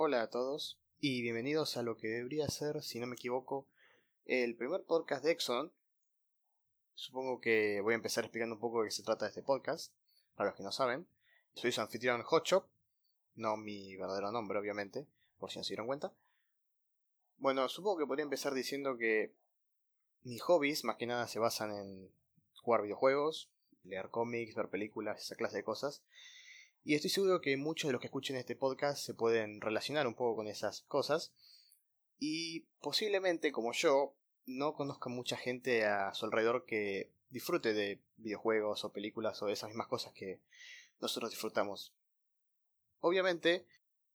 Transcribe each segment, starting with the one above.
Hola a todos y bienvenidos a lo que debería ser, si no me equivoco, el primer podcast de Exxon. Supongo que voy a empezar explicando un poco de qué se trata este podcast, para los que no saben. Soy su anfitrión Hotshop, no mi verdadero nombre, obviamente, por si no se dieron cuenta. Bueno, supongo que podría empezar diciendo que mis hobbies más que nada se basan en jugar videojuegos, leer cómics, ver películas, esa clase de cosas. Y estoy seguro que muchos de los que escuchen este podcast se pueden relacionar un poco con esas cosas. Y posiblemente, como yo, no conozca mucha gente a su alrededor que disfrute de videojuegos o películas o de esas mismas cosas que nosotros disfrutamos. Obviamente,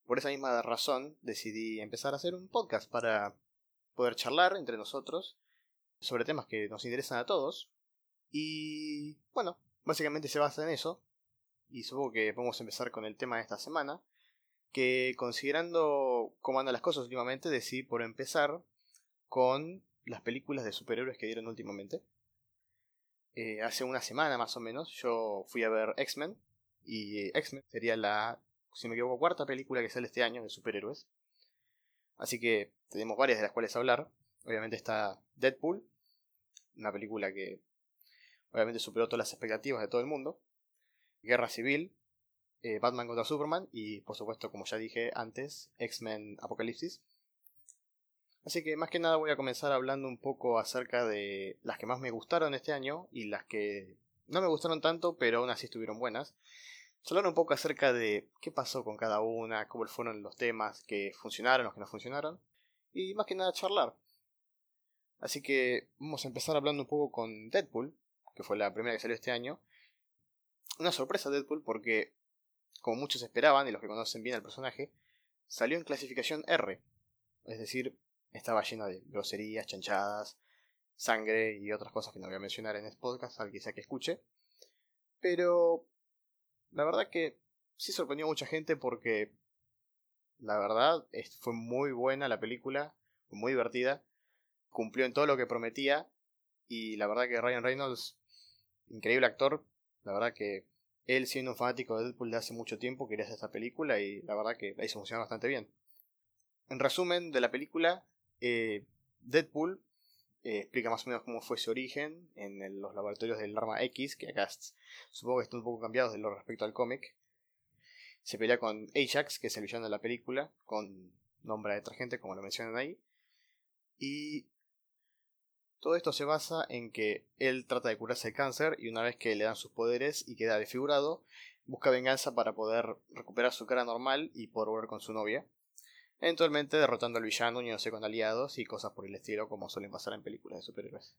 por esa misma razón, decidí empezar a hacer un podcast para poder charlar entre nosotros sobre temas que nos interesan a todos. Y bueno, básicamente se basa en eso. Y supongo que podemos empezar con el tema de esta semana. Que considerando cómo andan las cosas últimamente, decidí por empezar con las películas de superhéroes que dieron últimamente. Eh, hace una semana más o menos yo fui a ver X-Men. Y X-Men sería la, si me equivoco, cuarta película que sale este año de superhéroes. Así que tenemos varias de las cuales hablar. Obviamente está Deadpool, una película que obviamente superó todas las expectativas de todo el mundo. Guerra Civil, eh, Batman contra Superman y por supuesto, como ya dije antes, X-Men Apocalipsis. Así que más que nada voy a comenzar hablando un poco acerca de las que más me gustaron este año y las que no me gustaron tanto, pero aún así estuvieron buenas. Hablar un poco acerca de qué pasó con cada una, cómo fueron los temas que funcionaron, los que no funcionaron. Y más que nada charlar. Así que vamos a empezar hablando un poco con Deadpool, que fue la primera que salió este año. Una sorpresa Deadpool porque, como muchos esperaban y los que conocen bien al personaje, salió en clasificación R. Es decir, estaba llena de groserías, chanchadas, sangre y otras cosas que no voy a mencionar en este podcast, al que sea que escuche. Pero la verdad que sí sorprendió a mucha gente porque la verdad fue muy buena la película, muy divertida cumplió en todo lo que prometía. Y la verdad que Ryan Reynolds, increíble actor. La verdad que él siendo un fanático de Deadpool de hace mucho tiempo quería hacer esta película y la verdad que ahí se funciona bastante bien. En resumen de la película, eh, Deadpool eh, explica más o menos cómo fue su origen en los laboratorios del arma X, que acá supongo que están un poco cambiados de lo respecto al cómic. Se pelea con Ajax, que es el villano de la película, con nombre de otra gente, como lo mencionan ahí. Y todo esto se basa en que él trata de curarse el cáncer y una vez que le dan sus poderes y queda desfigurado, busca venganza para poder recuperar su cara normal y poder volver con su novia. Eventualmente derrotando al villano, uniéndose con aliados y cosas por el estilo como suelen pasar en películas de superhéroes.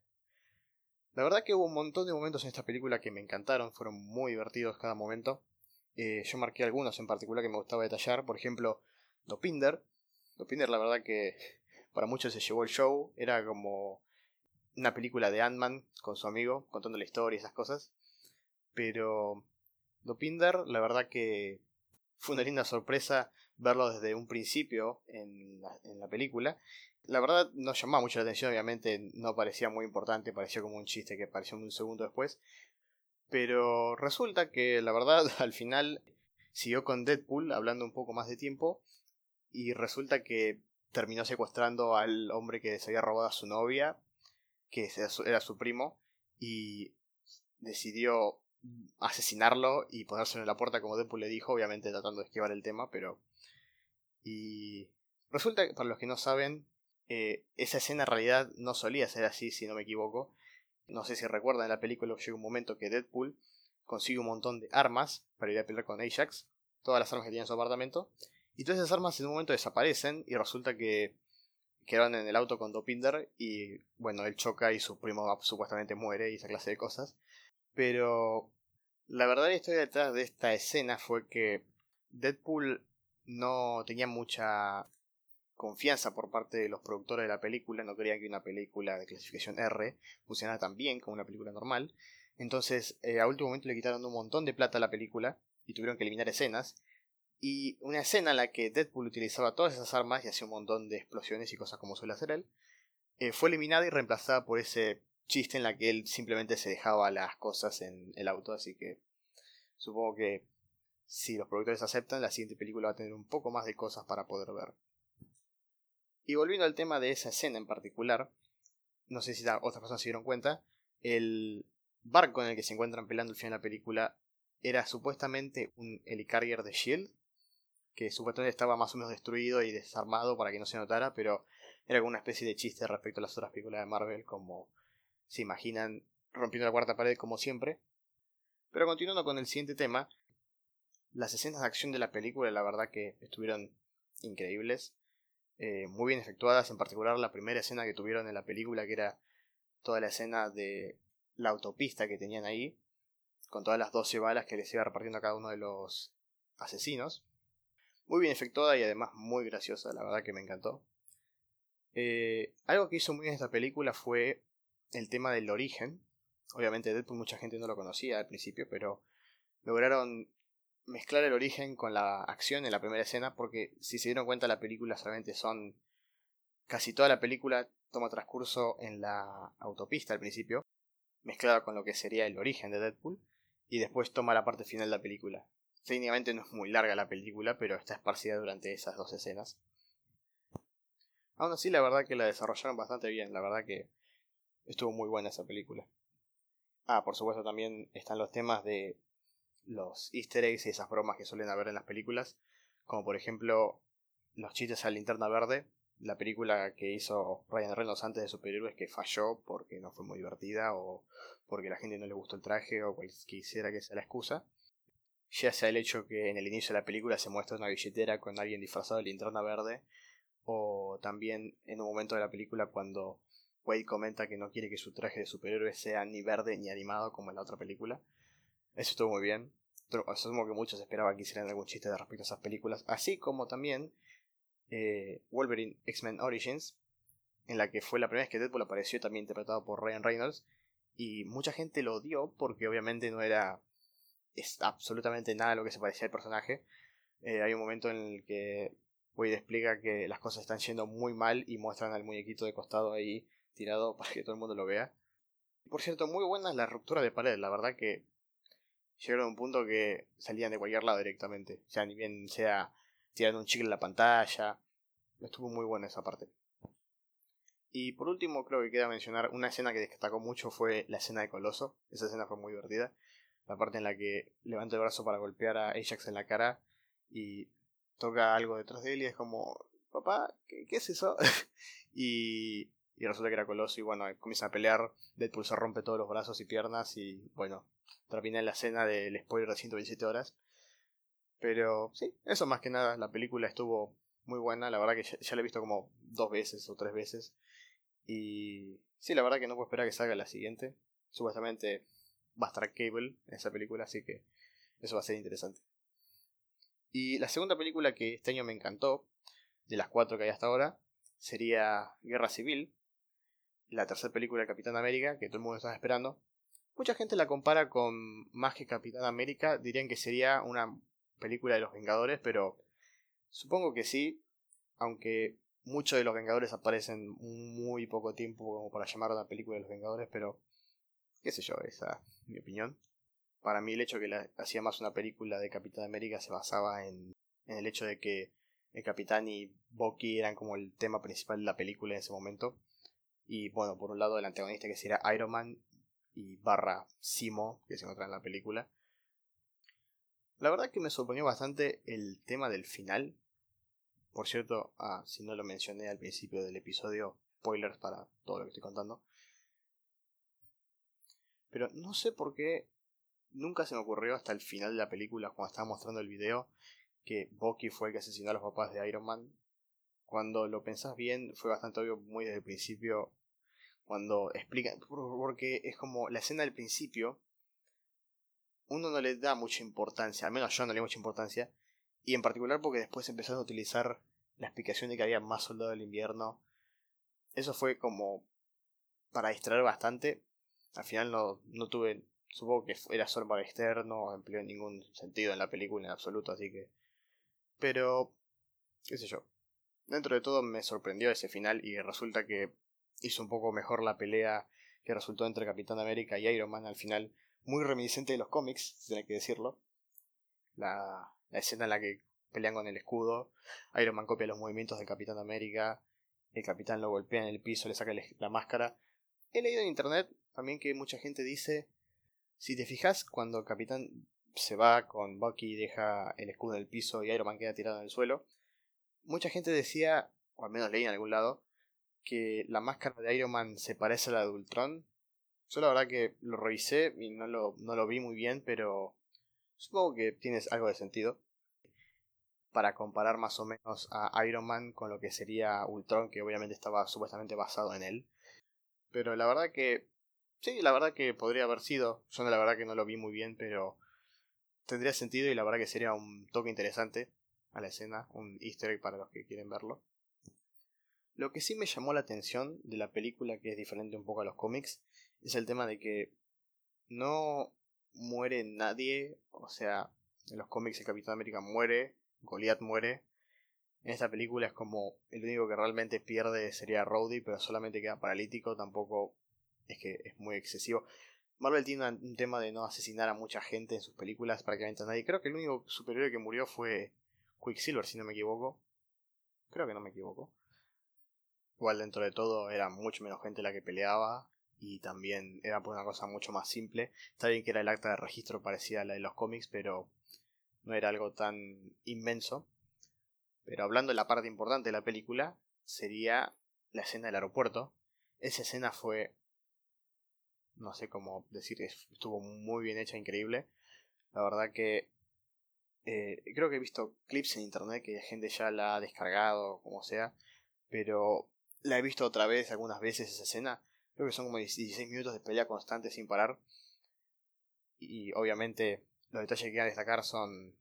La verdad que hubo un montón de momentos en esta película que me encantaron, fueron muy divertidos cada momento. Eh, yo marqué algunos en particular que me gustaba detallar, por ejemplo, Dopinder. Dopinder la verdad que para muchos se llevó el show, era como una película de Ant-Man con su amigo, contando la historia y esas cosas. Pero Dopinder, la verdad que fue una linda sorpresa verlo desde un principio en la, en la película. La verdad no llamaba mucho la atención, obviamente no parecía muy importante, parecía como un chiste que apareció un segundo después. Pero resulta que la verdad al final siguió con Deadpool hablando un poco más de tiempo y resulta que terminó secuestrando al hombre que se había robado a su novia que era su primo, y decidió asesinarlo y ponérselo en la puerta como Deadpool le dijo, obviamente tratando de esquivar el tema, pero... Y resulta que, para los que no saben, eh, esa escena en realidad no solía ser así, si no me equivoco. No sé si recuerdan en la película llega un momento que Deadpool consigue un montón de armas para ir a pelear con Ajax, todas las armas que tiene en su apartamento, y todas esas armas en un momento desaparecen y resulta que quedaron en el auto con Dopinder y bueno, él choca y su primo supuestamente muere y esa clase de cosas. Pero la verdadera historia detrás de esta escena fue que Deadpool no tenía mucha confianza por parte de los productores de la película, no creían que una película de clasificación R funcionara tan bien como una película normal. Entonces, eh, a último momento le quitaron un montón de plata a la película y tuvieron que eliminar escenas y una escena en la que Deadpool utilizaba todas esas armas y hacía un montón de explosiones y cosas como suele hacer él, eh, fue eliminada y reemplazada por ese chiste en la que él simplemente se dejaba las cosas en el auto, así que supongo que si los productores aceptan, la siguiente película va a tener un poco más de cosas para poder ver. Y volviendo al tema de esa escena en particular, no sé si otras personas se dieron cuenta, el barco en el que se encuentran peleando al final de la película era supuestamente un helicarrier de Shield, que supuestamente estaba más o menos destruido y desarmado para que no se notara, pero era como una especie de chiste respecto a las otras películas de Marvel, como se imaginan rompiendo la cuarta pared como siempre. Pero continuando con el siguiente tema, las escenas de acción de la película la verdad que estuvieron increíbles, eh, muy bien efectuadas, en particular la primera escena que tuvieron en la película, que era toda la escena de la autopista que tenían ahí, con todas las 12 balas que les iba repartiendo a cada uno de los asesinos. Muy bien efectuada y además muy graciosa, la verdad que me encantó. Eh, algo que hizo muy bien esta película fue el tema del origen. Obviamente Deadpool mucha gente no lo conocía al principio, pero lograron mezclar el origen con la acción en la primera escena, porque si se dieron cuenta la película solamente son... Casi toda la película toma transcurso en la autopista al principio, mezclada con lo que sería el origen de Deadpool, y después toma la parte final de la película. Técnicamente no es muy larga la película, pero está esparcida durante esas dos escenas. Aún así, la verdad que la desarrollaron bastante bien, la verdad que estuvo muy buena esa película. Ah, por supuesto también están los temas de los easter eggs y esas bromas que suelen haber en las películas, como por ejemplo los chistes a linterna verde, la película que hizo Ryan Reynolds antes de superhéroes que falló porque no fue muy divertida o porque la gente no le gustó el traje o quisiera que sea la excusa. Ya sea el hecho que en el inicio de la película se muestra una billetera con alguien disfrazado de linterna verde o también en un momento de la película cuando Wade comenta que no quiere que su traje de superhéroe sea ni verde ni animado como en la otra película. Eso estuvo muy bien. Asumo que muchos esperaban que hicieran algún chiste de respecto a esas películas. Así como también eh, Wolverine X-Men Origins, en la que fue la primera vez que Deadpool apareció, también interpretado por Ryan Reynolds. Y mucha gente lo odió porque obviamente no era es absolutamente nada lo que se parecía al personaje. Eh, hay un momento en el que Wade explica que las cosas están yendo muy mal y muestran al muñequito de costado ahí tirado para que todo el mundo lo vea. Por cierto, muy buena la ruptura de pared, la verdad que llegaron a un punto que salían de cualquier lado directamente. O sea, ni bien sea tirando un chicle en la pantalla. Estuvo muy buena esa parte. Y por último, creo que queda mencionar una escena que destacó mucho fue la escena de Coloso. Esa escena fue muy divertida. La parte en la que levanta el brazo para golpear a Ajax en la cara y toca algo detrás de él y es como, papá, ¿qué, es eso? y, y resulta que era Coloso y bueno, comienza a pelear. Deadpool se rompe todos los brazos y piernas y bueno, termina en la escena del spoiler de 127 horas. Pero sí, eso más que nada, la película estuvo muy buena, la verdad que ya, la he visto como dos veces o tres veces. Y sí, la verdad que no puedo esperar que salga la siguiente. Supuestamente va a estar Cable en esa película, así que eso va a ser interesante. Y la segunda película que este año me encantó, de las cuatro que hay hasta ahora, sería Guerra Civil, la tercera película de Capitán América, que todo el mundo estaba esperando. Mucha gente la compara con más que Capitán América, dirían que sería una película de los Vengadores, pero supongo que sí, aunque muchos de los Vengadores aparecen muy poco tiempo como para llamar a una película de los Vengadores, pero qué sé yo, esa es mi opinión. Para mí el hecho de que la, hacía más una película de Capitán América se basaba en, en el hecho de que el Capitán y Bucky eran como el tema principal de la película en ese momento. Y bueno, por un lado el antagonista que sería Iron Man y barra Simo, que se encuentra en la película. La verdad que me sorprendió bastante el tema del final. Por cierto, ah, si no lo mencioné al principio del episodio, spoilers para todo lo que estoy contando. Pero no sé por qué nunca se me ocurrió hasta el final de la película, cuando estaba mostrando el video, que Bucky fue el que asesinó a los papás de Iron Man. Cuando lo pensás bien, fue bastante obvio muy desde el principio cuando explican, porque es como la escena del principio, uno no le da mucha importancia, al menos yo no le doy mucha importancia, y en particular porque después empezaron a utilizar la explicación de que había más soldados del invierno. Eso fue como para distraer bastante. Al final no, no tuve, supongo que era solo para externo, no empleó ningún sentido en la película en absoluto, así que... Pero, qué sé yo. Dentro de todo me sorprendió ese final y resulta que hizo un poco mejor la pelea que resultó entre Capitán América y Iron Man al final, muy reminiscente de los cómics, tiene que decirlo. la, la escena en la que pelean con el escudo. Iron Man copia los movimientos del Capitán América. El Capitán lo golpea en el piso, le saca la máscara. He leído en internet también que mucha gente dice, si te fijas, cuando el Capitán se va con Bucky y deja el escudo en el piso y Iron Man queda tirado en el suelo, mucha gente decía, o al menos leí en algún lado, que la máscara de Iron Man se parece a la de Ultron. Yo la verdad que lo revisé y no lo, no lo vi muy bien, pero supongo que tiene algo de sentido. Para comparar más o menos a Iron Man con lo que sería Ultron, que obviamente estaba supuestamente basado en él. Pero la verdad que... Sí, la verdad que podría haber sido. Yo la verdad que no lo vi muy bien, pero tendría sentido y la verdad que sería un toque interesante a la escena, un easter egg para los que quieren verlo. Lo que sí me llamó la atención de la película, que es diferente un poco a los cómics, es el tema de que no muere nadie, o sea, en los cómics el Capitán América muere, Goliath muere. En esta película es como el único que realmente pierde sería Rhodey, pero solamente queda paralítico, tampoco es que es muy excesivo. Marvel tiene un tema de no asesinar a mucha gente en sus películas, prácticamente a nadie. Creo que el único superhéroe que murió fue Quicksilver, si no me equivoco. Creo que no me equivoco. Igual dentro de todo era mucho menos gente la que peleaba y también era por una cosa mucho más simple. Está bien que era el acta de registro parecida a la de los cómics, pero no era algo tan inmenso. Pero hablando de la parte importante de la película, sería la escena del aeropuerto. Esa escena fue, no sé cómo decir, estuvo muy bien hecha, increíble. La verdad que eh, creo que he visto clips en internet que la gente ya la ha descargado, como sea, pero la he visto otra vez algunas veces esa escena. Creo que son como 16 minutos de pelea constante sin parar. Y obviamente los detalles que quiero destacar son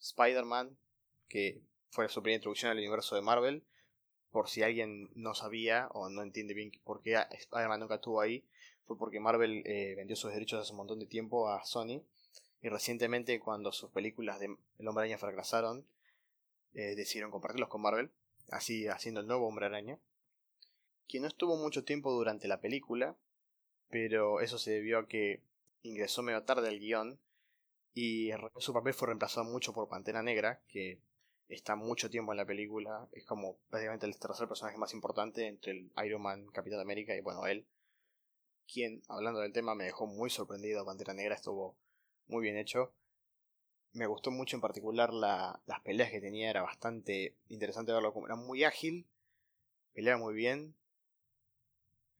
Spider-Man, que fue su primera introducción al universo de Marvel. Por si alguien no sabía o no entiende bien por qué Spider-Man nunca estuvo ahí, fue porque Marvel eh, vendió sus derechos hace un montón de tiempo a Sony. Y recientemente, cuando sus películas de El Hombre Araña fracasaron, eh, decidieron compartirlos con Marvel, así haciendo el nuevo Hombre Araña que no estuvo mucho tiempo durante la película, pero eso se debió a que ingresó medio tarde al guion y su papel fue reemplazado mucho por Pantera Negra, que está mucho tiempo en la película, es como prácticamente el tercer personaje más importante entre el Iron Man, Capitán América y bueno, él, quien, hablando del tema, me dejó muy sorprendido, Pantera Negra estuvo muy bien hecho. Me gustó mucho en particular la, las peleas que tenía, era bastante interesante verlo como era muy ágil, peleaba muy bien,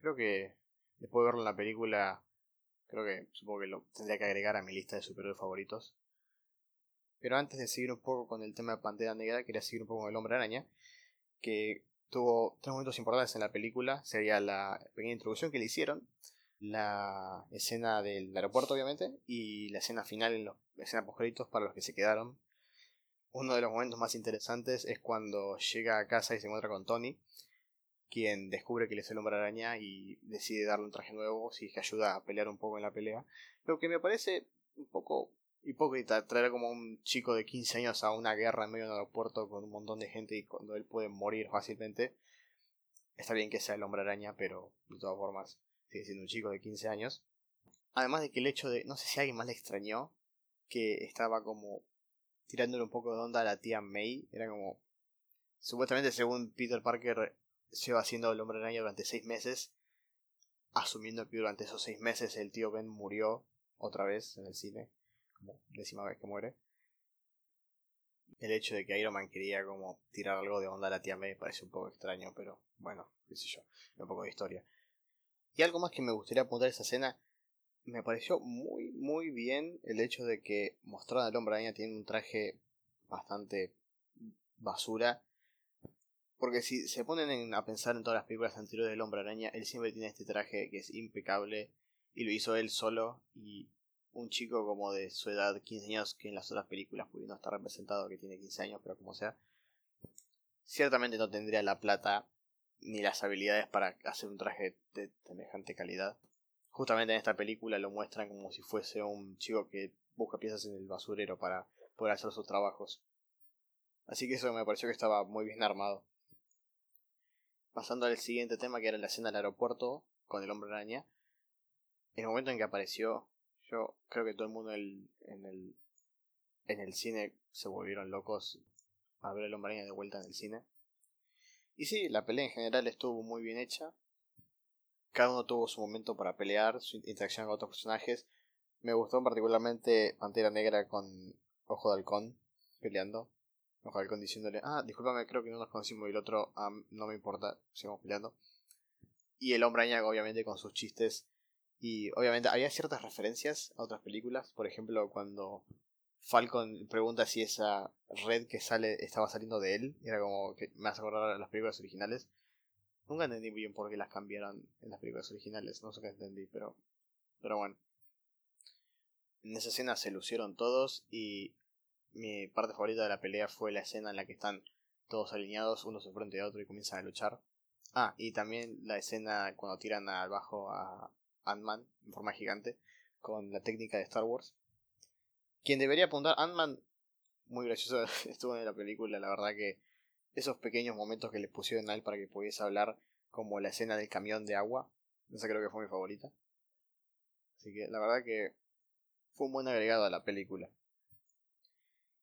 Creo que después de verlo en la película, creo que supongo que lo tendría que agregar a mi lista de superhéroes favoritos. Pero antes de seguir un poco con el tema de Pantera Negra, quería seguir un poco con el Hombre Araña, que tuvo tres momentos importantes en la película. Sería la pequeña introducción que le hicieron, la escena del aeropuerto, obviamente, y la escena final, en los, la escena post para los que se quedaron. Uno de los momentos más interesantes es cuando llega a casa y se encuentra con Tony quien descubre que él es el hombre araña y decide darle un traje nuevo, si que ayuda a pelear un poco en la pelea. Lo que me parece un poco hipócrita traer como un chico de 15 años a una guerra en medio del aeropuerto con un montón de gente y cuando él puede morir fácilmente. Está bien que sea el hombre araña, pero de todas formas sigue siendo un chico de 15 años. Además de que el hecho de, no sé si alguien más le extrañó, que estaba como tirándole un poco de onda a la tía May. Era como, supuestamente según Peter Parker, lleva haciendo el hombre araña durante seis meses, asumiendo que durante esos seis meses el tío Ben murió otra vez en el cine, como décima vez que muere. El hecho de que Iron Man quería como tirar algo de onda a la tía May parece un poco extraño, pero bueno, qué sé yo, un poco de historia. Y algo más que me gustaría apuntar a esa escena, me pareció muy, muy bien el hecho de que mostraran al hombre araña tiene un traje bastante basura. Porque si se ponen a pensar en todas las películas anteriores del Hombre Araña, él siempre tiene este traje que es impecable y lo hizo él solo y un chico como de su edad, 15 años, que en las otras películas no está representado que tiene 15 años, pero como sea, ciertamente no tendría la plata ni las habilidades para hacer un traje de semejante calidad. Justamente en esta película lo muestran como si fuese un chico que busca piezas en el basurero para poder hacer sus trabajos. Así que eso me pareció que estaba muy bien armado. Pasando al siguiente tema, que era la escena del aeropuerto con el hombre araña. En el momento en que apareció, yo creo que todo el mundo en el, en el cine se volvieron locos a ver el hombre araña de vuelta en el cine. Y sí, la pelea en general estuvo muy bien hecha. Cada uno tuvo su momento para pelear, su interacción con otros personajes. Me gustó particularmente Pantera Negra con Ojo de Halcón peleando. Ojo de Halcón diciéndole, ah, discúlpame, creo que no nos conocimos y el otro, ah, no me importa, sigamos peleando. Y el hombre araña obviamente con sus chistes. Y obviamente había ciertas referencias a otras películas. Por ejemplo, cuando Falcon pregunta si esa red que sale estaba saliendo de él. Era como que me hace acordar las películas originales. Nunca entendí bien por qué las cambiaron en las películas originales. No sé qué entendí, pero. Pero bueno. En esa escena se lucieron todos y mi parte favorita de la pelea fue la escena en la que están todos alineados, uno frente de otro y comienzan a luchar. Ah, y también la escena cuando tiran al bajo a Ant-Man en forma gigante con la técnica de Star Wars. Quien debería apuntar, Ant-Man, muy gracioso estuvo en la película, la verdad que esos pequeños momentos que le pusieron a él para que pudiese hablar, como la escena del camión de agua, esa creo que fue mi favorita. Así que la verdad que fue un buen agregado a la película.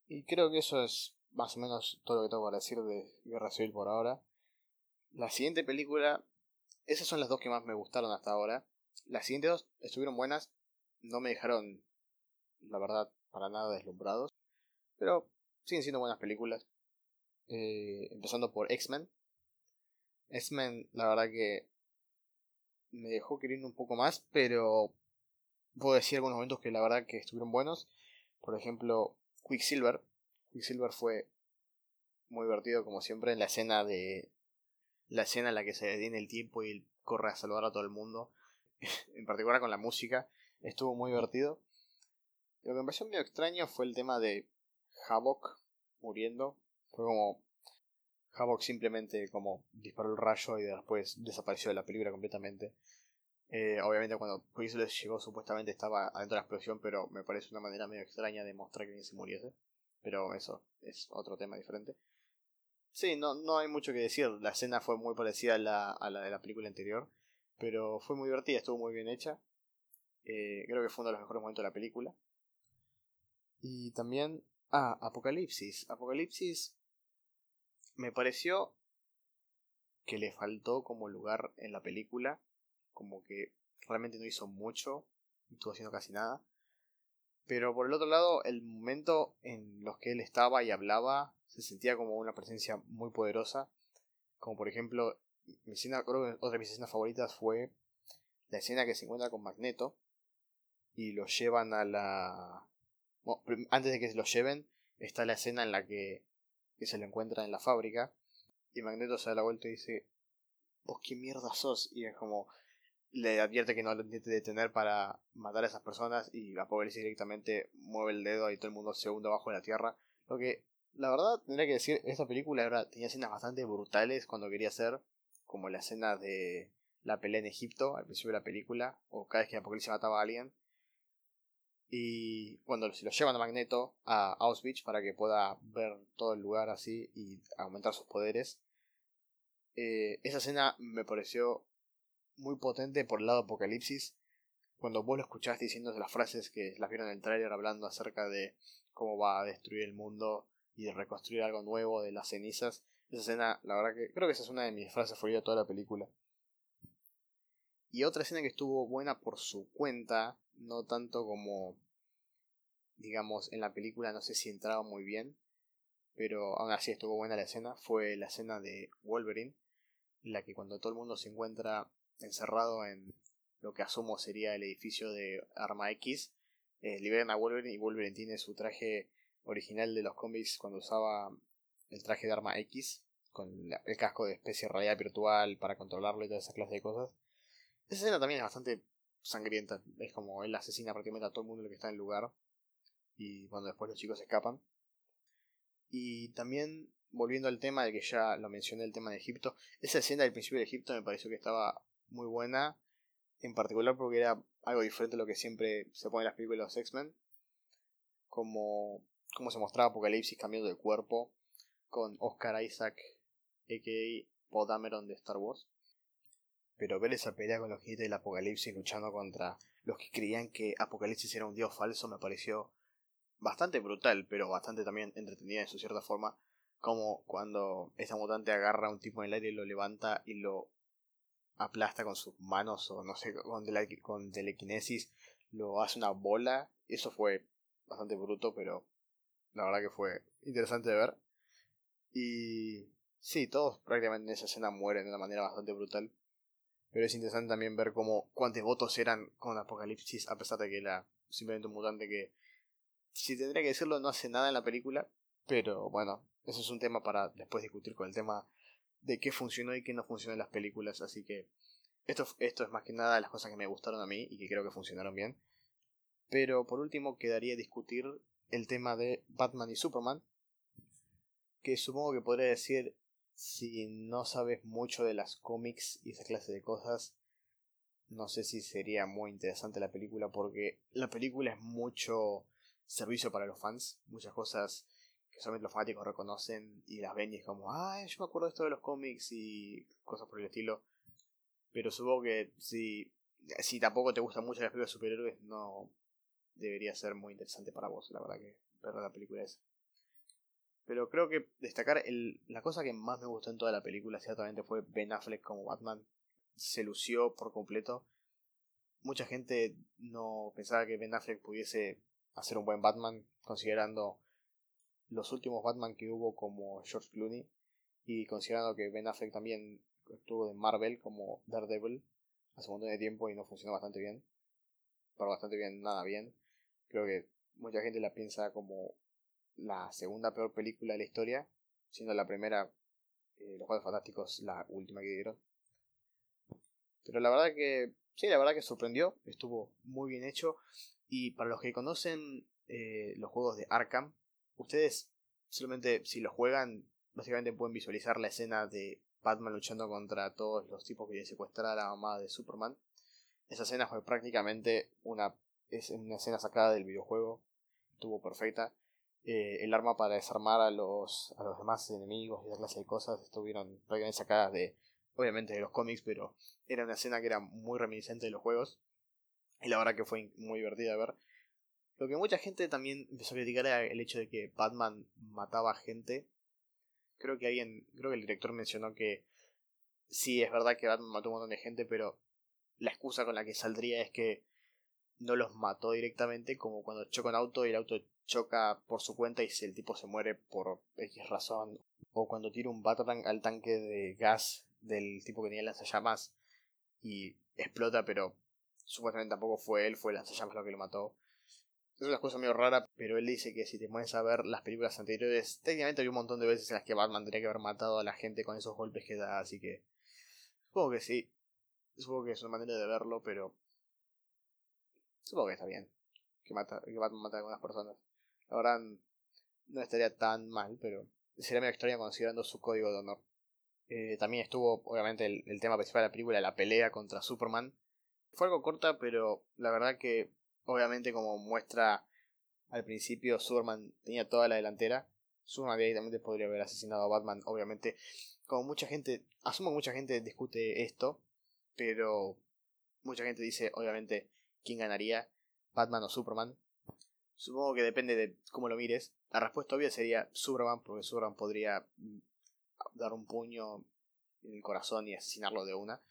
Y creo que eso es más o menos todo lo que tengo para decir de Guerra Civil por ahora. La siguiente película, esas son las dos que más me gustaron hasta ahora. Las siguientes dos estuvieron buenas, no me dejaron, la verdad, para nada deslumbrados. Pero siguen siendo buenas películas. Eh, empezando por X-Men. X-Men, la verdad que me dejó queriendo un poco más, pero puedo decir algunos momentos que la verdad que estuvieron buenos. Por ejemplo, Quicksilver. Quicksilver fue muy divertido como siempre en la escena de la escena en la que se detiene el tiempo y corre a saludar a todo el mundo. en particular con la música. Estuvo muy divertido. Lo que me pareció medio extraño fue el tema de Havok muriendo. Fue como. Havok simplemente como disparó el rayo y después desapareció de la película completamente. Eh, obviamente cuando Quicksilver llegó supuestamente estaba adentro de la explosión, pero me parece una manera medio extraña de mostrar que alguien se muriese. Pero eso es otro tema diferente. Sí, no, no hay mucho que decir. La escena fue muy parecida a la, a la de la película anterior. Pero fue muy divertida, estuvo muy bien hecha. Eh, creo que fue uno de los mejores momentos de la película. Y también. Ah, Apocalipsis. Apocalipsis. Me pareció que le faltó como lugar en la película. Como que realmente no hizo mucho. No estuvo haciendo casi nada. Pero por el otro lado, el momento en los que él estaba y hablaba se sentía como una presencia muy poderosa. Como por ejemplo, mi escena, creo que otra de mis escenas favoritas fue la escena que se encuentra con Magneto y lo llevan a la antes de que se lo lleven, está la escena en la que, se lo encuentra en la fábrica. Y Magneto se da la vuelta y dice: ¿Vos qué mierda sos? Y es como. Le advierte que no lo intente detener para matar a esas personas. Y la directamente mueve el dedo y todo el mundo se hunde abajo de la tierra. Lo que, la verdad, tendría que decir: esta película tenía escenas bastante brutales cuando quería hacer. Como la escena de la pelea en Egipto al principio de la película. O cada vez que Apocalipsis mataba a alguien. Y cuando se lo llevan a Magneto a Auschwitz para que pueda ver todo el lugar así y aumentar sus poderes. Eh, esa escena me pareció muy potente por el lado Apocalipsis. Cuando vos lo escuchaste diciendo las frases que las vieron en el tráiler hablando acerca de cómo va a destruir el mundo y de reconstruir algo nuevo de las cenizas. Esa escena, la verdad que creo que esa es una de mis frases favoritas de toda la película. Y otra escena que estuvo buena por su cuenta, no tanto como digamos, en la película no sé si entraba muy bien, pero aún así estuvo buena la escena, fue la escena de Wolverine, la que cuando todo el mundo se encuentra encerrado en lo que asumo sería el edificio de Arma X, eh, liberan a Wolverine y Wolverine tiene su traje original de los cómics cuando usaba el traje de Arma X, con el casco de especie realidad virtual para controlarlo y toda esa clase de cosas. Esa escena también es bastante sangrienta, es como él asesina prácticamente a todo el mundo que está en el lugar y cuando después los chicos escapan. Y también, volviendo al tema de que ya lo mencioné, el tema de Egipto, esa escena del principio de Egipto me pareció que estaba muy buena, en particular porque era algo diferente a lo que siempre se pone en las películas de los X-Men, como, como se mostraba Apocalipsis cambiando de cuerpo con Oscar Isaac, a.k.a. Paul Dameron de Star Wars. Pero ver esa pelea con los jinetes del Apocalipsis luchando contra los que creían que Apocalipsis era un dios falso me pareció bastante brutal, pero bastante también entretenida en su cierta forma, como cuando esta mutante agarra a un tipo en el aire y lo levanta y lo aplasta con sus manos o no sé, con, con telequinesis, lo hace una bola. Eso fue bastante bruto, pero la verdad que fue interesante de ver. Y sí, todos prácticamente en esa escena mueren de una manera bastante brutal. Pero es interesante también ver cómo cuántos votos eran con Apocalipsis, a pesar de que era simplemente un mutante que, si tendría que decirlo, no hace nada en la película. Pero bueno, eso es un tema para después discutir con el tema de qué funcionó y qué no funcionó en las películas. Así que esto, esto es más que nada las cosas que me gustaron a mí y que creo que funcionaron bien. Pero por último quedaría discutir el tema de Batman y Superman. Que supongo que podría decir si no sabes mucho de las cómics y esa clase de cosas, no sé si sería muy interesante la película porque la película es mucho servicio para los fans, muchas cosas que solamente los fanáticos reconocen y las ven y es como, ah, yo me acuerdo de esto de los cómics y cosas por el estilo. Pero supongo que si, si tampoco te gustan mucho las películas de superhéroes, no debería ser muy interesante para vos, la verdad que ver la película es. Pero creo que destacar el, la cosa que más me gustó en toda la película ciertamente fue Ben Affleck como Batman. Se lució por completo. Mucha gente no pensaba que Ben Affleck pudiese hacer un buen Batman, considerando los últimos Batman que hubo como George Clooney y considerando que Ben Affleck también estuvo en Marvel como Daredevil hace un montón de tiempo y no funcionó bastante bien. Pero bastante bien, nada bien. Creo que mucha gente la piensa como la segunda peor película de la historia, siendo la primera eh, Los Juegos Fantásticos la última que dieron. Pero la verdad que, sí, la verdad que sorprendió, estuvo muy bien hecho. Y para los que conocen eh, los juegos de Arkham, ustedes solamente si los juegan, básicamente pueden visualizar la escena de Batman luchando contra todos los tipos que secuestrar a la mamá de Superman. Esa escena fue prácticamente una, es una escena sacada del videojuego, estuvo perfecta. Eh, el arma para desarmar a los, a los demás enemigos y esa clase de cosas estuvieron prácticamente sacadas de, obviamente, de los cómics, pero era una escena que era muy reminiscente de los juegos. Y la verdad que fue muy divertida ver. Lo que mucha gente también empezó a criticar era el hecho de que Batman mataba gente. Creo que alguien, creo que el director mencionó que sí, es verdad que Batman mató un montón de gente, pero la excusa con la que saldría es que no los mató directamente, como cuando choca un auto y el auto choca por su cuenta y si el tipo se muere por X razón. O cuando tira un Batarang al tanque de gas del tipo que tenía lanzallamas y explota, pero supuestamente tampoco fue él, fue el lanzallamas lo que lo mató. Es una cosa medio rara, pero él dice que si te pones a ver las películas anteriores, técnicamente hay un montón de veces en las que Batman tendría que haber matado a la gente con esos golpes que da, así que supongo que sí. Supongo que es una manera de verlo, pero supongo que está bien que, mata, que Batman mata a algunas personas. La verdad, no estaría tan mal, pero sería medio extraño considerando su código de honor. Eh, también estuvo, obviamente, el, tema principal de la película, la pelea contra Superman. Fue algo corta, pero la verdad que, obviamente, como muestra al principio, Superman tenía toda la delantera. Superman directamente podría haber asesinado a Batman, obviamente. Como mucha gente, asumo mucha gente discute esto, pero mucha gente dice, obviamente, quién ganaría, Batman o Superman. Supongo que depende de cómo lo mires. La respuesta obvia sería Superman, porque Superman podría dar un puño en el corazón y asesinarlo de una.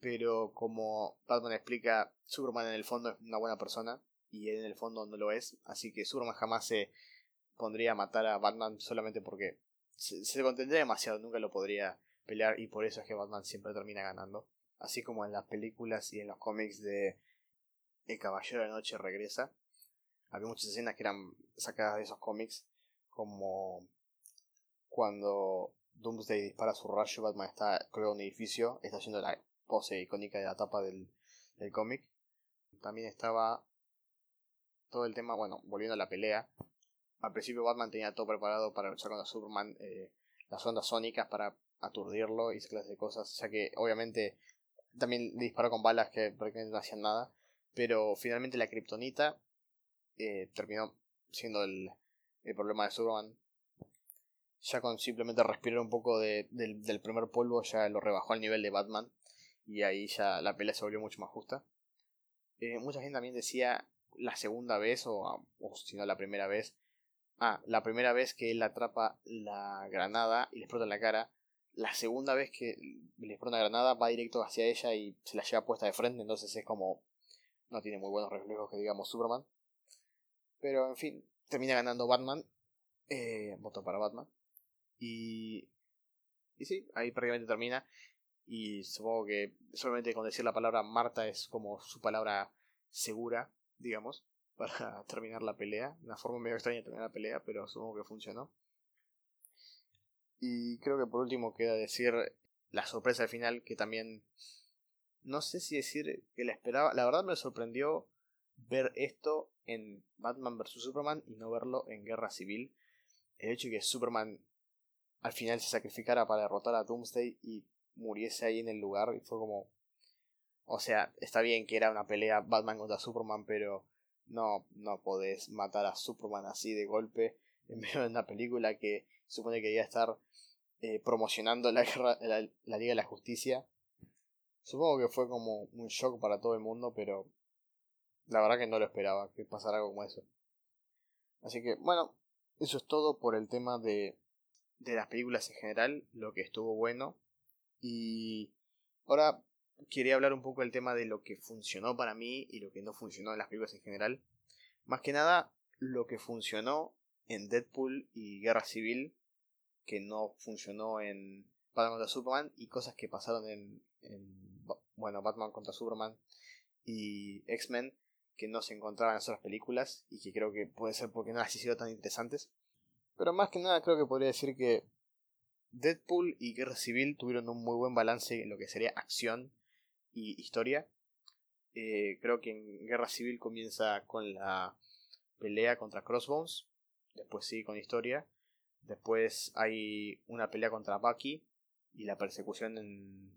Pero como Batman explica, Superman en el fondo es una buena persona y él en el fondo no lo es. Así que Superman jamás se pondría a matar a Batman solamente porque se, se contendría demasiado, nunca lo podría pelear y por eso es que Batman siempre termina ganando. Así como en las películas y en los cómics de El Caballero de la Noche regresa, había muchas escenas que eran sacadas de esos cómics, como cuando Doomsday dispara su rayo, Batman está creo en un edificio, está haciendo la pose icónica de la tapa del, del cómic. También estaba todo el tema, bueno, volviendo a la pelea. Al principio Batman tenía todo preparado para luchar contra Superman, eh, las ondas sónicas para aturdirlo y esa clase de cosas. Sea que obviamente también le disparó con balas que prácticamente no hacían nada. Pero finalmente la kriptonita eh, terminó siendo el, el, problema de Superman. Ya con simplemente respirar un poco de, del, primer polvo ya lo rebajó al nivel de Batman. Y ahí ya la pelea se volvió mucho más justa. Eh, mucha gente también decía la segunda vez, o, o si no la primera vez. Ah, la primera vez que él atrapa la granada y le explota en la cara. La segunda vez que le explota una granada va directo hacia ella y se la lleva puesta de frente, entonces es como... No tiene muy buenos reflejos que digamos Superman. Pero en fin, termina ganando Batman. Eh, voto para Batman. Y... Y sí, ahí prácticamente termina. Y supongo que solamente con decir la palabra Marta es como su palabra segura, digamos, para terminar la pelea. Una forma medio extraña de terminar la pelea, pero supongo que funcionó. Y creo que por último queda decir la sorpresa al final, que también no sé si decir que la esperaba. La verdad me sorprendió ver esto en Batman vs. Superman y no verlo en Guerra Civil. El hecho de que Superman al final se sacrificara para derrotar a Doomsday y muriese ahí en el lugar y fue como o sea, está bien que era una pelea Batman contra Superman, pero no, no podés matar a Superman así de golpe en medio de una película que supone que iba a estar eh, promocionando la, guerra, la, la Liga de la Justicia. Supongo que fue como un shock para todo el mundo, pero la verdad que no lo esperaba que pasara algo como eso. Así que, bueno, eso es todo por el tema de, de las películas en general, lo que estuvo bueno. Y ahora quería hablar un poco del tema de lo que funcionó para mí y lo que no funcionó en las películas en general. Más que nada, lo que funcionó en Deadpool y Guerra Civil, que no funcionó en Batman contra Superman, y cosas que pasaron en, en bueno, Batman contra Superman y X-Men, que no se encontraban en otras películas, y que creo que puede ser porque no las hicieron tan interesantes. Pero más que nada creo que podría decir que Deadpool y Guerra Civil tuvieron un muy buen balance en lo que sería acción y historia. Eh, creo que en Guerra Civil comienza con la pelea contra Crossbones, después sigue con historia, después hay una pelea contra Bucky y la persecución en,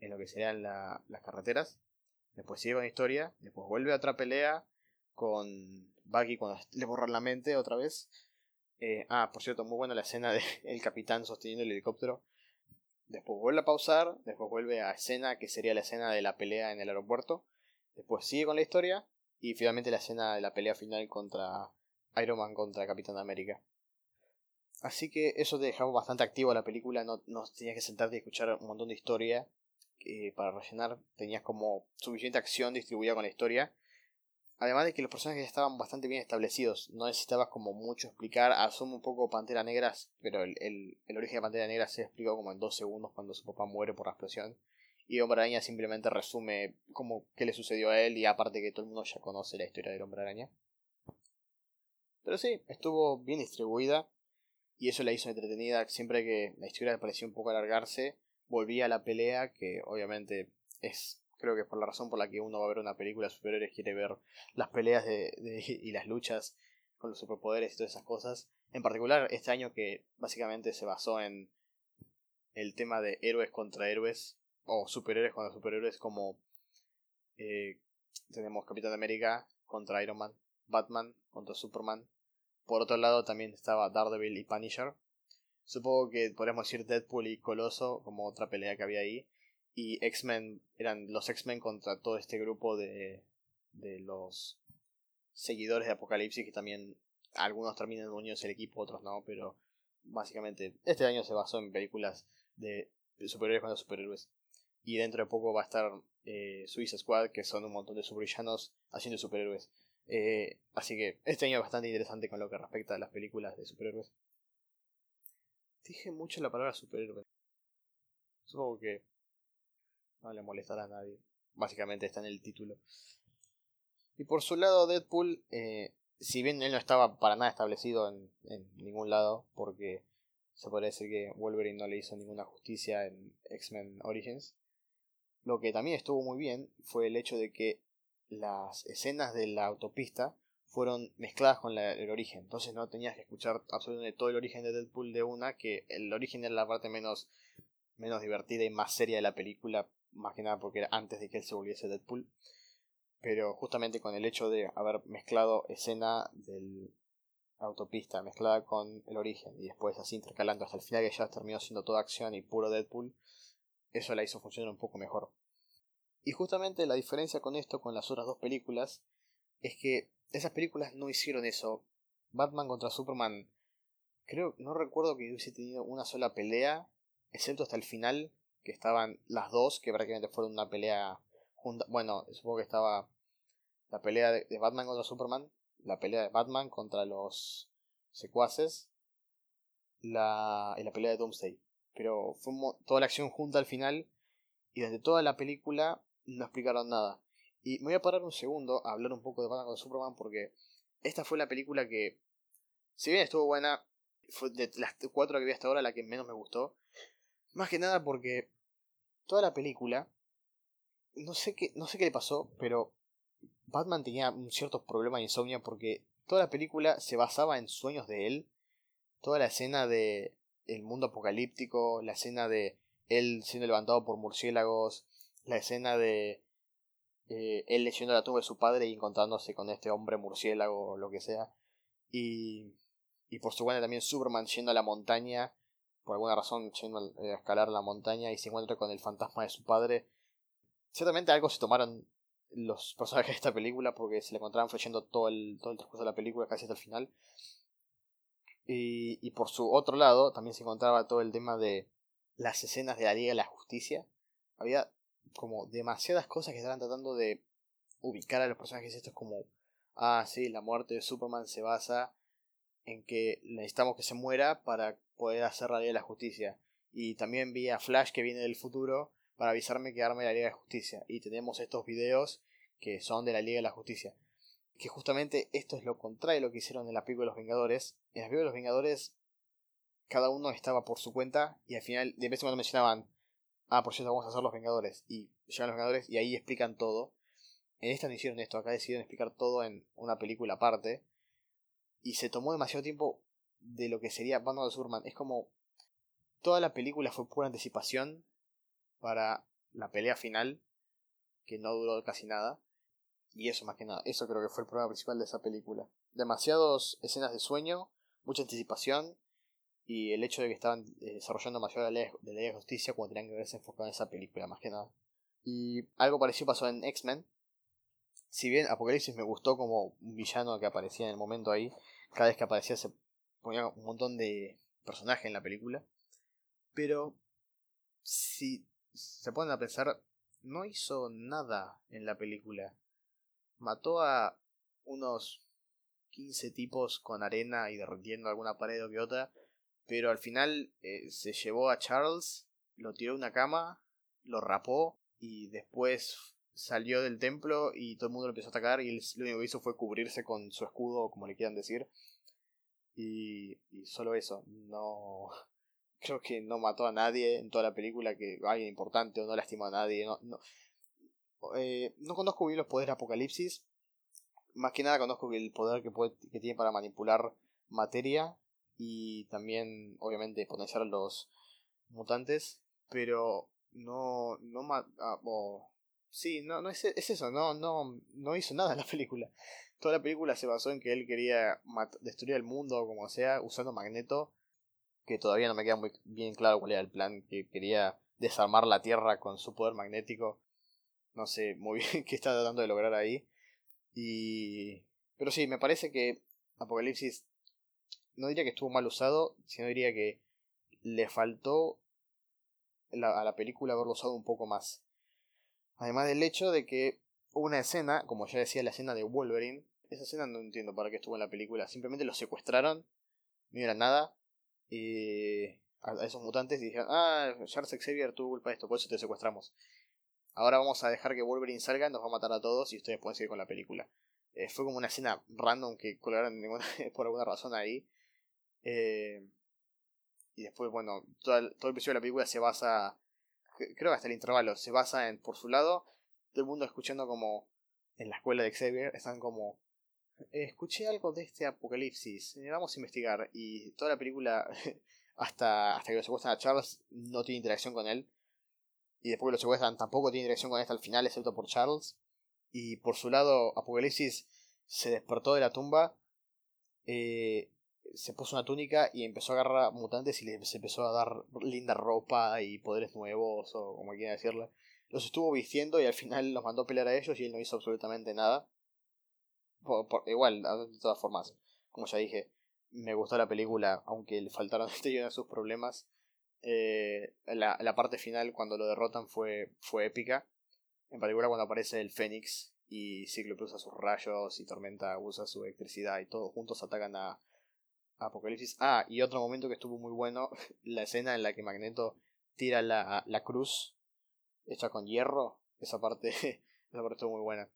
en lo que serían las carreteras, después sigue con historia, después vuelve a otra pelea con Bucky cuando le borran la mente otra vez. Eh, ah, por cierto, muy buena la escena del el capitán sosteniendo el helicóptero Después vuelve a pausar, después vuelve a escena que sería la escena de la pelea en el aeropuerto. Después sigue con la historia y finalmente la escena de la pelea final contra Iron Man contra Capitán América. Así que eso te dejaba bastante activo la película, no, no tenías que sentarte y escuchar un montón de historia eh, para rellenar, tenías como suficiente acción distribuida con la historia Además de que los personajes estaban bastante bien establecidos, no necesitabas como mucho explicar. Asumo un poco Pantera Negra, pero el, el, origen de Pantera Negra se explicó como en dos segundos cuando su papá muere por la explosión. Y Hombre Araña simplemente resume como qué le sucedió a él y aparte que todo el mundo ya conoce la historia del Hombre Araña. Pero sí, estuvo bien distribuida y eso la hizo entretenida. Siempre que la historia parecía un poco alargarse, volvía a la pelea, que obviamente es Creo que es por la razón por la que uno va a ver una película de superhéroes, quiere ver las peleas de, y las luchas con los superpoderes y todas esas cosas. En particular, este año que básicamente se basó en el tema de héroes contra héroes, o superhéroes contra superhéroes, como eh, tenemos Capitán América contra Iron Man, Batman contra Superman. Por otro lado, también estaba Daredevil y Punisher. Supongo que podríamos decir Deadpool y Coloso como otra pelea que había ahí y X-Men eran los X-Men contra todo este grupo de, de los seguidores de Apocalipsis que también algunos terminan unidos el equipo, otros no, pero básicamente este año se basó en películas de superhéroes contra superhéroes. Y dentro de poco va a estar eh, Suicide Squad, que son un montón de supervillanos haciendo superhéroes. Eh, así que este año es bastante interesante con lo que respecta a las películas de superhéroes. Dije mucho la palabra superhéroe. Supongo que no le molestará a nadie. Básicamente está en el título. Y por su lado, Deadpool, eh, si bien él no estaba para nada establecido en, en, ningún lado, porque se puede decir que Wolverine no le hizo ninguna justicia en X-Men Origins, lo que también estuvo muy bien fue el hecho de que las escenas de la autopista fueron mezcladas con el origen. Entonces no tenías que escuchar absolutamente todo el origen de Deadpool de una, que el origen era la parte menos, menos divertida y más seria de la película más que nada porque era antes de que él se volviese Deadpool. Pero justamente con el hecho de haber mezclado escena del autopista mezclada con el origen y después así intercalando hasta el final que ya terminó siendo toda acción y puro Deadpool, eso la hizo funcionar un poco mejor. Y justamente la diferencia con esto con las otras dos películas es que esas películas no hicieron eso. Batman contra Superman, creo, no recuerdo que hubiese tenido una sola pelea, excepto hasta el final, que estaban las dos, que prácticamente fueron una pelea junta. Bueno, supongo que estaba la pelea de, Batman contra Superman, la pelea de Batman contra los secuaces, la, y la pelea de Doomsday. Pero fue toda la acción junta al final, y desde toda la película no explicaron nada. Y me voy a parar un segundo a hablar un poco de Batman contra Superman porque esta fue la película que, si bien estuvo buena, fue de las cuatro que vi hasta ahora la que menos me gustó. Más que nada porque toda la película, no sé qué, no sé qué le pasó, pero Batman tenía un cierto problema de insomnio porque toda la película se basaba en sueños de él. Toda la escena de el mundo apocalíptico, la escena de él siendo levantado por murciélagos, la escena de eh, él leyendo la tumba de su padre y encontrándose con este hombre murciélago o lo que sea. Y, y por su cuenta también Superman yendo a la montaña, por alguna razón yendo a escalar la montaña y se encuentra con el fantasma de su padre. Ciertamente algo se tomaron los personajes de esta película porque se le encontraban fluyendo todo el, todo el transcurso de la película casi hasta el final. Y, y por su otro lado también se encontraba todo el tema de las escenas de la Liga de la Justicia. Había como demasiadas cosas que estaban tratando de ubicar a los personajes. Esto es como, ah, sí, la muerte de Superman se basa en que necesitamos que se muera para poder hacer la Liga de la Justicia. Y también vi a Flash que viene del futuro para avisarme que arme la Liga de la Justicia. Y tenemos estos videos que son de la Liga de la Justicia. Que justamente esto es lo contrario de lo que hicieron en la película de los Vengadores. En la película de los Vengadores cada uno estaba por su cuenta y al final de vez en cuando mencionaban, ah, por cierto, vamos a hacer los Vengadores. Y llegan los Vengadores y ahí explican todo. En esta no hicieron esto, acá decidieron explicar todo en una película aparte. Y se tomó demasiado tiempo de lo que sería Batman de Superman. Es como toda la película fue pura anticipación para la pelea final, que no duró casi nada. Y eso más que nada, eso creo que fue el problema principal de esa película. Demasiadas escenas de sueño, mucha anticipación y el hecho de que estaban eh, desarrollando demasiado la ley, de la ley de justicia cuando tenían que verse enfocado en esa película, más que nada. Y algo parecido pasó en X-Men. Si bien Apocalipsis me gustó como un villano que aparecía en el momento ahí, cada vez que aparecía se ponía un montón de personajes en la película. Pero si se ponen a pensar, no hizo nada en la película. Mató a unos 15 tipos con arena y derritiendo alguna pared o que otra. Pero al final eh, se llevó a Charles, lo tiró a una cama, lo rapó y después salió del templo y todo el mundo lo empezó a atacar y lo único que hizo fue cubrirse con su escudo, como le quieran decir. Y, y solo eso, no, creo que no mató a nadie en toda la película, que alguien importante o no lastimó a nadie. No, no, eh, no conozco bien los poderes de Apocalipsis. Más que nada conozco el poder que, puede, que tiene para manipular materia y también, obviamente, potenciar a los mutantes. Pero no, no ah, sí, no, no es, es, eso, no, no, no hizo nada en la película. Toda la película se basó en que él quería destruir el mundo como sea usando Magneto que todavía no me queda muy bien claro cuál era el plan, que quería desarmar la Tierra con su poder magnético. No sé muy bien qué está tratando de lograr ahí. Y... Pero sí, me parece que Apocalipsis no diría que estuvo mal usado, sino diría que le faltó a la película haberlo usado un poco más. Además del hecho de que una escena, como ya decía, la escena de Wolverine. Esa escena no entiendo para qué estuvo en la película. Simplemente lo secuestraron, no era nada, eh, a, esos mutantes y dijeron, ah, Charles Xavier tuvo culpa de esto, por eso te secuestramos. Ahora vamos a dejar que Wolverine salga, nos va a matar a todos y ustedes pueden seguir con la película. Eh, fue como una escena random que colgaron por alguna razón ahí. Eh, y después, bueno, todo el, todo el principio de la película se basa, creo que hasta el intervalo, se basa en, por su lado, todo el mundo escuchando como en la escuela de Xavier, están como escuché algo de este apocalipsis, eh, vamos a investigar. Y toda la película, hasta, hasta que lo secuestran a Charles, no tiene interacción con él. Y después que lo secuestran, tampoco tiene interacción con él hasta el final, excepto por Charles. Y por su lado, Apocalipsis se despertó de la tumba, eh, se puso una túnica y empezó a agarrar mutantes y les empezó a dar linda ropa y poderes nuevos, o como quieran decirle. Los estuvo vistiendo y al final los mandó a pelear a ellos y él no hizo absolutamente nada. igual, de todas formas, como ya dije, me gustó la película, aunque le faltaron de sus problemas. Eh, la, la, parte final, cuando lo derrotan, fue, fue épica. En particular cuando aparece el Fénix y Cíclope usa sus rayos y Tormenta usa su electricidad y todos juntos atacan a, Apocalipsis. Ah, y otro momento que estuvo muy bueno, la escena en la que Magneto tira la, la cruz hecha con hierro. Esa parte, esa parte estuvo muy buena.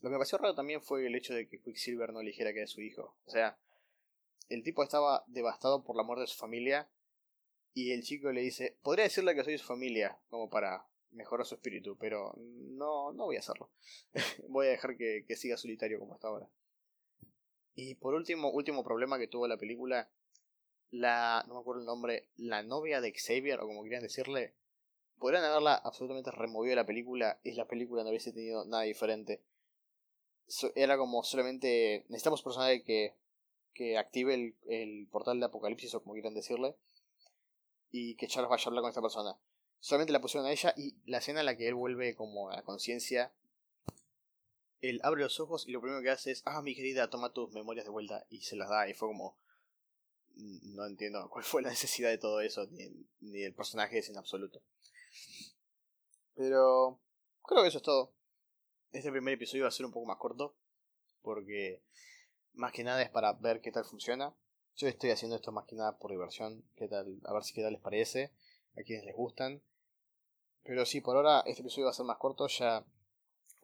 Lo que me pareció raro también fue el hecho de que Quicksilver no eligiera que era su hijo. O sea, el tipo estaba devastado por la muerte de su familia y el chico le dice, podría decirle que soy su familia, como para mejorar su espíritu, pero no, no voy a hacerlo. voy a dejar que, que siga solitario como hasta ahora. Y por último, último problema que tuvo la película, la, no me acuerdo el nombre, la novia de Xavier, o como quieran decirle, podrían haberla absolutamente removido de la película y la película no hubiese tenido nada diferente. era como solamente, necesitamos personaje que, que active el, el portal de Apocalipsis, o como quieran decirle, y que Charles vaya a hablar con esta persona. Solamente la pusieron a ella y la escena en la que él vuelve como a la conciencia él abre los ojos y lo primero que hace es, ah, mi querida, toma tus memorias de vuelta y se las da. Y fue como, mm, no entiendo cuál fue la necesidad de todo eso, ni, ni el personaje es en absoluto. Pero creo que eso es todo. Este primer episodio va a ser un poco más corto, porque más que nada es para ver qué tal funciona. Yo estoy haciendo esto más que nada por diversión, qué tal, a ver si qué tal les parece, a quienes les gustan. Pero sí, por ahora este episodio va a ser más corto, ya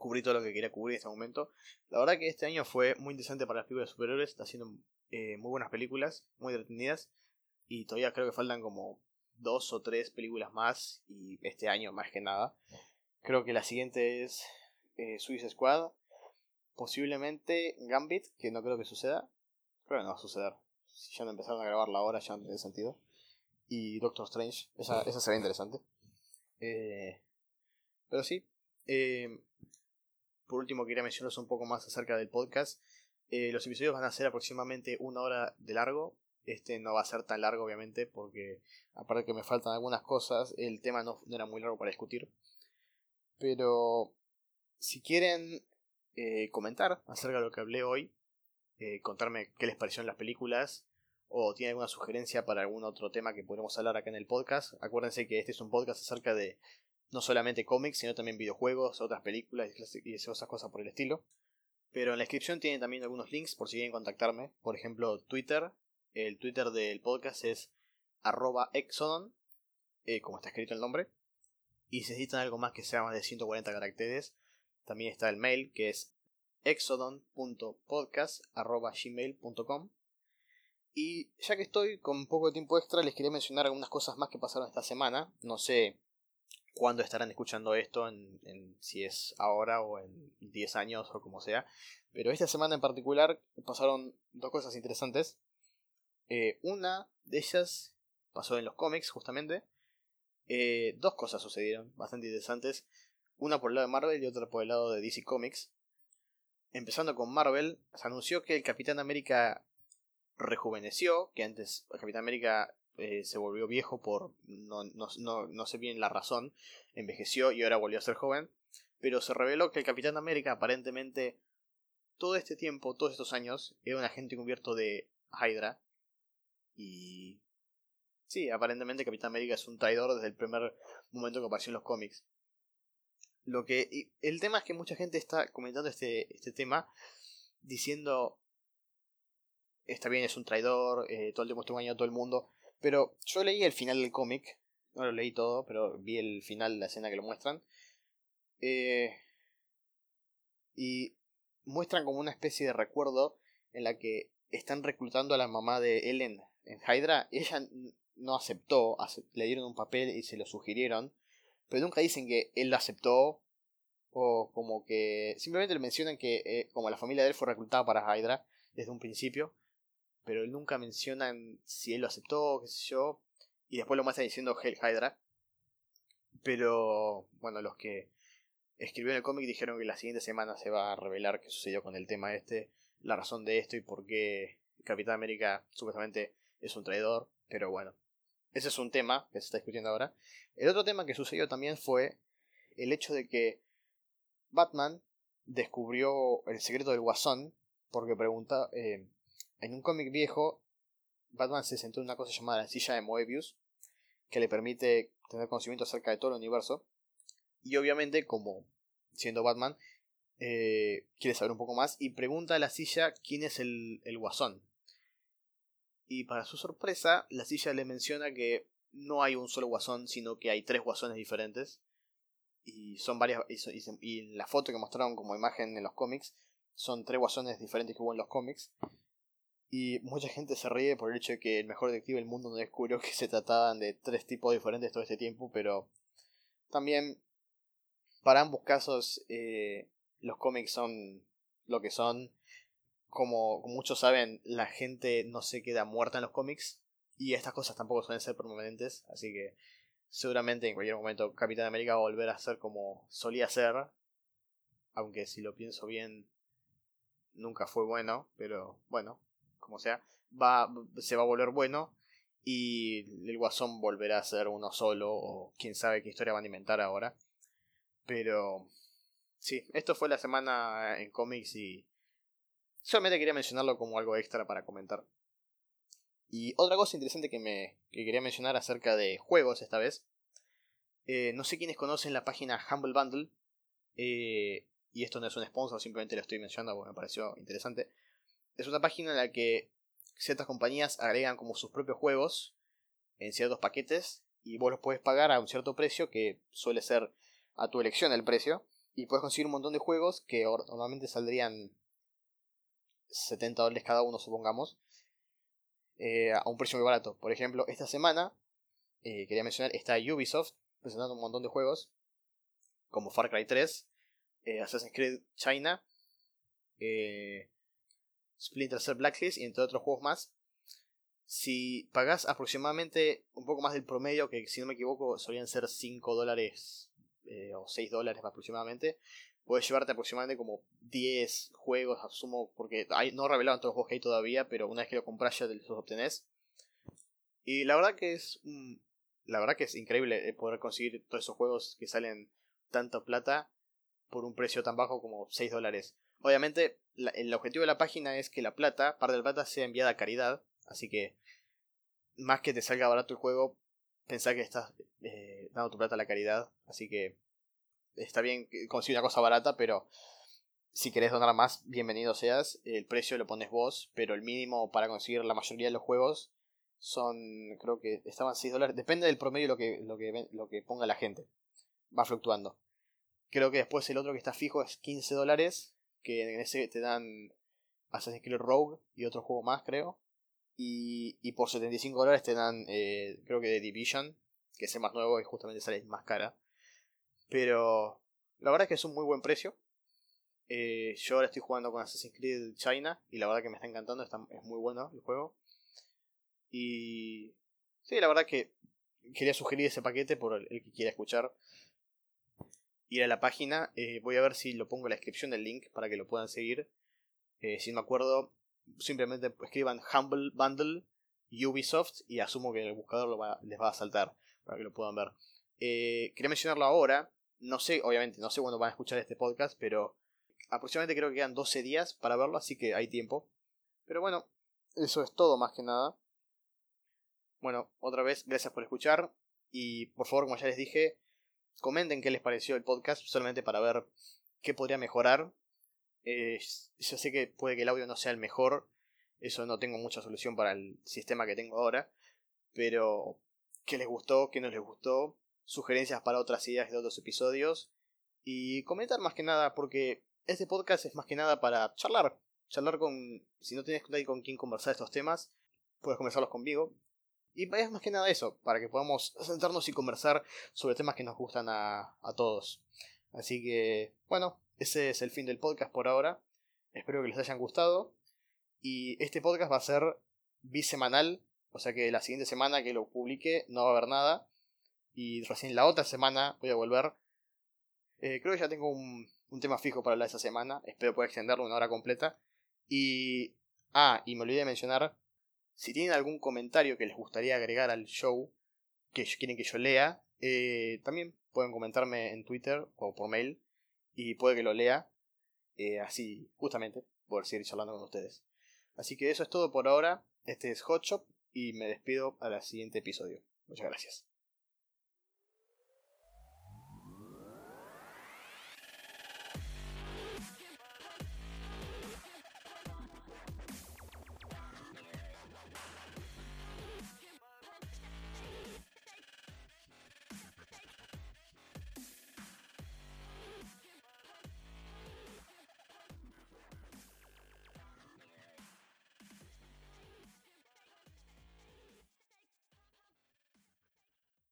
cubrí todo lo que quería cubrir en este momento. La verdad que este año fue muy interesante para las películas de superhéroes, está haciendo eh, muy buenas películas, muy entretenidas, y todavía creo que faltan como dos o tres películas más, y este año más que nada. Creo que la siguiente es eh, Suicide Squad, posiblemente Gambit, que no creo que suceda. Creo que no va a suceder. Si ya no empezaron a grabarla ahora, ya no tiene sentido. Y Doctor Strange, esa, esa será interesante. Eh, pero sí, eh, por último, quería mencionaros un poco más acerca del podcast. Eh, los episodios van a ser aproximadamente una hora de largo. Este no va a ser tan largo, obviamente, porque aparte que me faltan algunas cosas, el tema no, era muy largo para discutir. Pero si quieren eh, comentar acerca de lo que hablé hoy, eh, contarme qué les parecieron las películas, o tienen alguna sugerencia para algún otro tema que podemos hablar acá en el podcast, acuérdense que este es un podcast acerca de no solamente cómics, sino también videojuegos, otras películas y esas cosas por el estilo. Pero en la descripción tienen también algunos links por si quieren contactarme. Por ejemplo, Twitter. El Twitter del podcast es exodon, eh, como está escrito el nombre. Y si necesitan algo más que sea más de 140 caracteres, también está el mail que es exodon.podcast.gmail.com Y ya que estoy con poco de tiempo extra, les quería mencionar algunas cosas más que pasaron esta semana. No sé cuándo estarán escuchando esto, en, si es ahora o en 10 años o como sea. Pero esta semana en particular pasaron dos cosas interesantes. Eh, una de ellas pasó en los cómics, justamente. Eh, dos cosas sucedieron bastante interesantes. Una por el lado de Marvel y otra por el lado de DC Comics. Empezando con Marvel, se anunció que el Capitán América rejuveneció, que antes el Capitán América eh, se volvió viejo por no, no, no, no sé bien la razón, envejeció y ahora volvió a ser joven, pero se reveló que el Capitán América aparentemente todo este tiempo, todos estos años, era un agente encubierto de Hydra y sí, aparentemente Capitán América es un traidor desde el primer momento que apareció en los cómics. Lo que el tema es que mucha gente está comentando este, este tema diciendo está bien, es un traidor, eh, todo el tiempo estuvo engañando a todo el mundo, pero yo leí el final del cómic. No lo leí todo, pero vi el final, la escena que lo muestran. Eh, y muestran como una especie de recuerdo en la que están reclutando a la mamá de Ellen en Hydra. Ella no aceptó, le dieron un papel y se lo sugirieron. Pero nunca dicen que él lo aceptó. O como que simplemente le mencionan que eh, como la familia de él fue reclutada para Hydra desde un principio pero nunca mencionan si él lo aceptó, qué sé yo, y después lo muestran diciendo Hell Hydra. Pero bueno, los que escribieron el cómic dijeron que la siguiente semana se va a revelar qué sucedió con el tema este, la razón de esto y por qué Capitán América supuestamente es un traidor, pero bueno, ese es un tema que se está discutiendo ahora. El otro tema que sucedió también fue el hecho de que Batman descubrió el secreto del guasón porque pregunta, eh, en un cómic viejo, Batman se sentó en una cosa llamada la silla de Moebius, que le permite tener conocimiento acerca de todo el universo. Y obviamente, como siendo Batman, eh, quiere saber un poco más y pregunta a la silla quién es el, el guasón. Y para su sorpresa, la silla le menciona que no hay un solo guasón, sino que hay tres guasones diferentes. Y son varias. Y, la foto que mostraron como imagen en los cómics, son tres guasones diferentes que hubo en los cómics. Y mucha gente se ríe por el hecho de que el mejor detective del mundo no descubrió que se trataban de tres tipos diferentes todo este tiempo, pero también para ambos casos eh, los cómics son lo que son. Como, muchos saben, la gente no se queda muerta en los cómics. Y estas cosas tampoco suelen ser permanentes. Así que seguramente en cualquier momento Capitán América va a volver a ser como solía ser. Aunque si lo pienso bien, nunca fue bueno. Pero bueno, como sea, va, se va a volver bueno. Y el Guasón volverá a ser uno solo. O quién sabe qué historia van a inventar ahora. Pero sí, esto fue la semana en cómics y solamente quería mencionarlo como algo extra para comentar. Y otra cosa interesante que me quería mencionar acerca de juegos esta vez. Eh, no sé quiénes conocen la página Humble Bundle. Eh, y esto no es un sponsor, simplemente lo estoy mencionando porque me pareció interesante. Es una página en la que ciertas compañías agregan como sus propios juegos en ciertos paquetes y vos los puedes pagar a un cierto precio que suele ser a tu elección el precio y puedes conseguir un montón de juegos que normalmente saldrían 70 dólares cada uno, supongamos, eh, a un precio muy barato. Por ejemplo, esta semana, eh, quería mencionar, está Ubisoft presentando un montón de juegos, como Far Cry 3, eh, Assassin's Creed China, Splinter Cell Blacklist y entre otros juegos más. Si pagas aproximadamente un poco más del promedio, que si no me equivoco solían ser 5 dólares eh, o 6 dólares aproximadamente, puedes llevarte aproximadamente como 10 juegos, asumo, porque no revelaron todos los juegos que hay todavía, pero una vez que lo compras ya los obtenés. Y la verdad que es la verdad que es increíble eh, poder conseguir todos esos juegos que salen tanta plata por un precio tan bajo como 6 dólares. Obviamente, el objetivo de la página es que la plata, parte de la plata, sea enviada a caridad. Así que, más que te salga barato el juego, pensá que estás eh, dando tu plata a la caridad. Así que está bien conseguir una cosa barata, pero si querés donar más, bienvenido seas. El precio lo pones vos, pero el mínimo para conseguir la mayoría de los juegos son, creo que estaban 6 dólares. Depende del promedio lo que, lo que, lo que ponga la gente. Va fluctuando. Creo que después el otro que está fijo es 15 dólares, que en ese te dan Assassin's Creed Rogue y otro juego más, creo. Y, y por 75 dólares te dan, eh, creo que The Division, que es el más nuevo y justamente sale más cara. Pero la verdad es que es un muy buen precio. Eh, yo ahora estoy jugando con Assassin's Creed China y la verdad que me está encantando, es muy bueno el juego. Y sí, la verdad que quería sugerir ese paquete por el, que quiera escuchar. Ir a la página, eh, voy a ver si lo pongo en la descripción del link para que lo puedan seguir. si no me acuerdo, simplemente escriban Humble Bundle Ubisoft y asumo que el buscador les va a saltar para que lo puedan ver. Eh, quería mencionarlo ahora. No sé, obviamente, no sé cuándo van a escuchar este podcast, pero aproximadamente creo que quedan 12 días para verlo, así que hay tiempo. Pero bueno, eso es todo más que nada. Bueno, otra vez, gracias por escuchar. Y por favor, como ya les dije, comenten qué les pareció el podcast, solamente para ver qué podría mejorar. Eh, yo sé que puede que el audio no sea el mejor, eso no tengo mucha solución para el sistema que tengo ahora, pero qué les gustó, qué no les gustó, sugerencias para otras ideas de otros episodios y comentar más que nada porque este podcast es más que nada para charlar, charlar con, si no tienes con quien conversar estos temas, puedes conversarlos conmigo. Y es más que nada eso, para que podamos sentarnos y conversar sobre temas que nos gustan a, a todos. Así que, bueno, ese es el fin del podcast por ahora. Espero que les hayan gustado. Y este podcast va a ser bisemanal, o sea que la siguiente semana que lo publique no va a haber nada. Y recién la otra semana voy a volver. Eh, creo que ya tengo un, un, tema fijo para hablar esa semana. Espero poder extenderlo una hora completa. Y. Ah, y me olvidé de mencionar. Si tienen algún comentario que les gustaría agregar al show, que quieren que yo lea, eh, también pueden comentarme en Twitter o por mail. Y puede que lo lea. eh, así, justamente, poder seguir charlando con ustedes. Así que eso es todo por ahora. Este es Hot Shop y me despido al siguiente episodio. Muchas gracias.